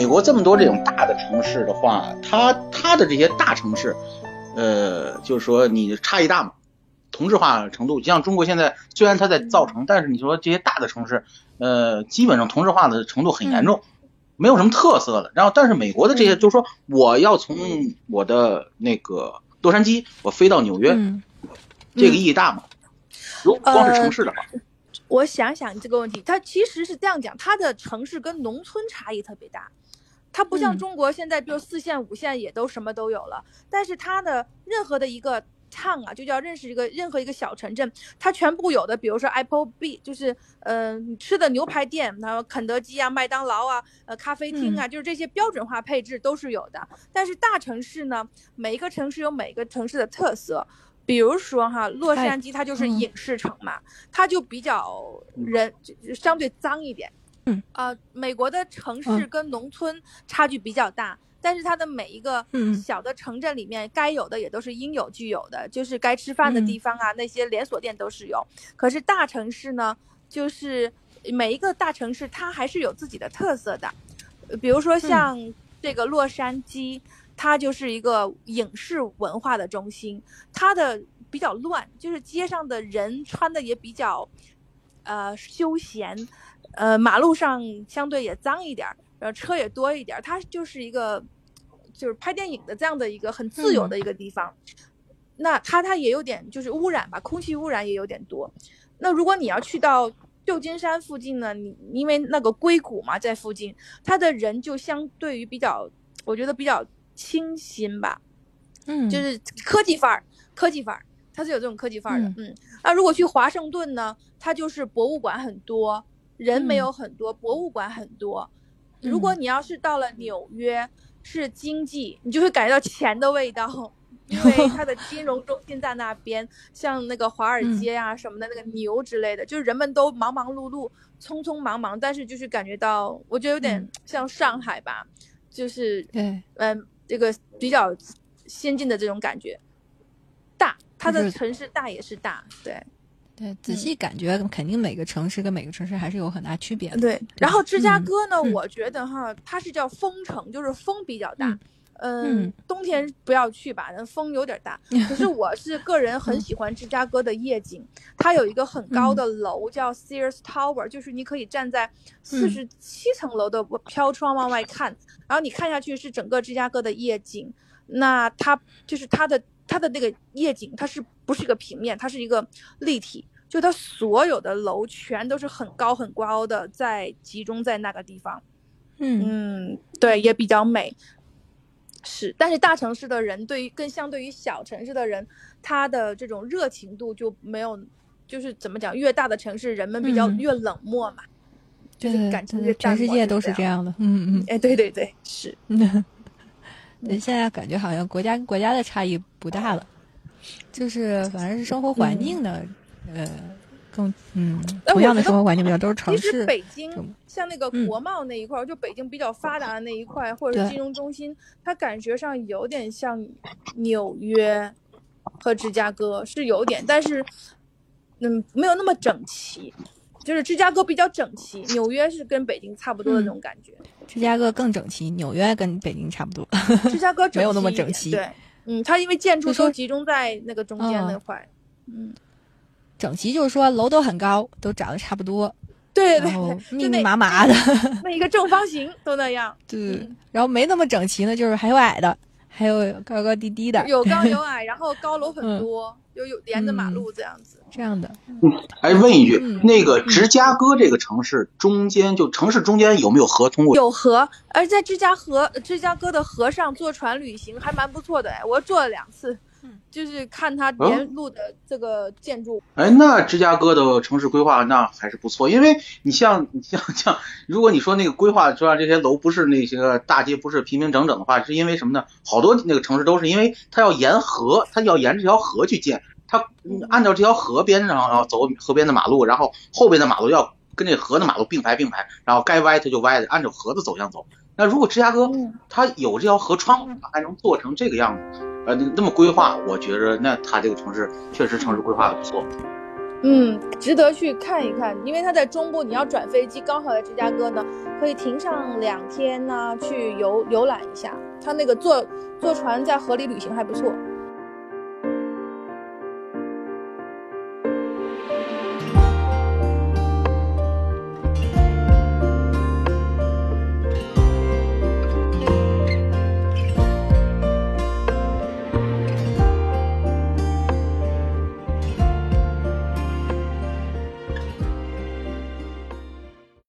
美国这么多这种大的城市的话，它它的这些大城市，呃，就是说你差异大嘛，同质化程度，就像中国现在虽然它在造成，但是你说这些大的城市，呃，基本上同质化的程度很严重，没有什么特色了。然后，但是美国的这些，就是说我要从我的那个洛杉矶，我飞到纽约，这个意义大吗？如果光是城市的话。我想想这个问题，它其实是这样讲，它的城市跟农村差异特别大，它不像中国现在，比如四线、五线也都什么都有了，但是它的任何的一个 town 啊，就叫认识一个任何一个小城镇，它全部有的，比如说 Apple B，就是嗯吃的牛排店，然后肯德基啊、麦当劳啊、呃咖啡厅啊，就是这些标准化配置都是有的。但是大城市呢，每一个城市有每个城市的特色。比如说哈，洛杉矶它就是影视城嘛，它就比较人相对脏一点。嗯啊，美国的城市跟农村差距比较大，但是它的每一个小的城镇里面该有的也都是应有具有的，就是该吃饭的地方啊，那些连锁店都是有。可是大城市呢，就是每一个大城市它还是有自己的特色的，比如说像这个洛杉矶。它就是一个影视文化的中心，它的比较乱，就是街上的人穿的也比较，呃，休闲，呃，马路上相对也脏一点儿，然后车也多一点儿，它就是一个，就是拍电影的这样的一个很自由的一个地方。那它它也有点就是污染吧，空气污染也有点多。那如果你要去到旧金山附近呢，你因为那个硅谷嘛在附近，它的人就相对于比较，我觉得比较。清新吧，嗯，就是科技范儿，科技范儿，它是有这种科技范儿的，嗯。那如果去华盛顿呢，它就是博物馆很多，人没有很多，博物馆很多。如果你要是到了纽约，是经济，你就会感觉到钱的味道，因为它的金融中心在那边，像那个华尔街啊什么的，那个牛之类的，就是人们都忙忙碌碌，匆匆忙忙，但是就是感觉到，我觉得有点像上海吧，就是对，嗯。这个比较先进的这种感觉，大，它的城市大也是大，对，对，仔细感觉肯定每个城市跟每个城市还是有很大区别的。对，然后芝加哥呢，我觉得哈，它是叫风城，就是风比较大。嗯，冬天不要去吧，那风有点大。可是我是个人很喜欢芝加哥的夜景，它有一个很高的楼叫 Sears Tower，就是你可以站在四十七层楼的飘窗往外看，然后你看下去是整个芝加哥的夜景。那它就是它的它的那个夜景，它是不是一个平面？它是一个立体，就它所有的楼全都是很高很高的，在集中在那个地方。嗯，对，也比较美。是，但是大城市的人对于更相对于小城市的人，他的这种热情度就没有，就是怎么讲，越大的城市人们比较越冷漠嘛，就是感情越全世界都是这样的，嗯嗯，哎，对对对，是，对，现在感觉好像国家跟国家的差异不大了，就是反正是生活环境的，呃。更嗯，同样的生活环境比较都是城市。其实北京像那个国贸那一块儿，就北京比较发达的那一块，或者是金融中心，它感觉上有点像纽约和芝加哥，是有点，但是嗯，没有那么整齐。就是芝加哥比较整齐，纽约是跟北京差不多的那种感觉。芝加哥更整齐，纽约跟北京差不多。芝加哥没有那么整齐。对，嗯，它因为建筑都集中在那个中间那块，嗯。整齐就是说楼都很高，都长得差不多，对对对，密密麻麻的，那一个正方形都那样。对，然后没那么整齐呢，就是还有矮的，还有高高低低的，有高有 矮，然后高楼很多，又有连着马路这样子，这样的。嗯，哎，问一句，那个芝加哥这个城市中间，就城市中间有没有河通过？有河，而在芝加哥，芝加哥的河上坐船旅行还蛮不错的哎，我坐了两次。就是看它沿路的这个建筑。哎，那芝加哥的城市规划那还是不错，因为你像你像像，如果你说那个规划说这些楼不是那些个大街不是平平整整的话，是因为什么呢？好多那个城市都是因为它要沿河，它要沿这条河去建，它按照这条河边上要走河边的马路，然后后边的马路要跟这河的马路并排并排，然后该歪它就歪的，按照河的走向走。那如果芝加哥它有这条河穿，还能做成这个样子，那么规划，我觉着那他这个城市确实城市规划的不错。嗯，值得去看一看，因为它在中部，你要转飞机，刚好在芝加哥呢，可以停上两天呢，去游游览一下。他那个坐坐船在河里旅行还不错。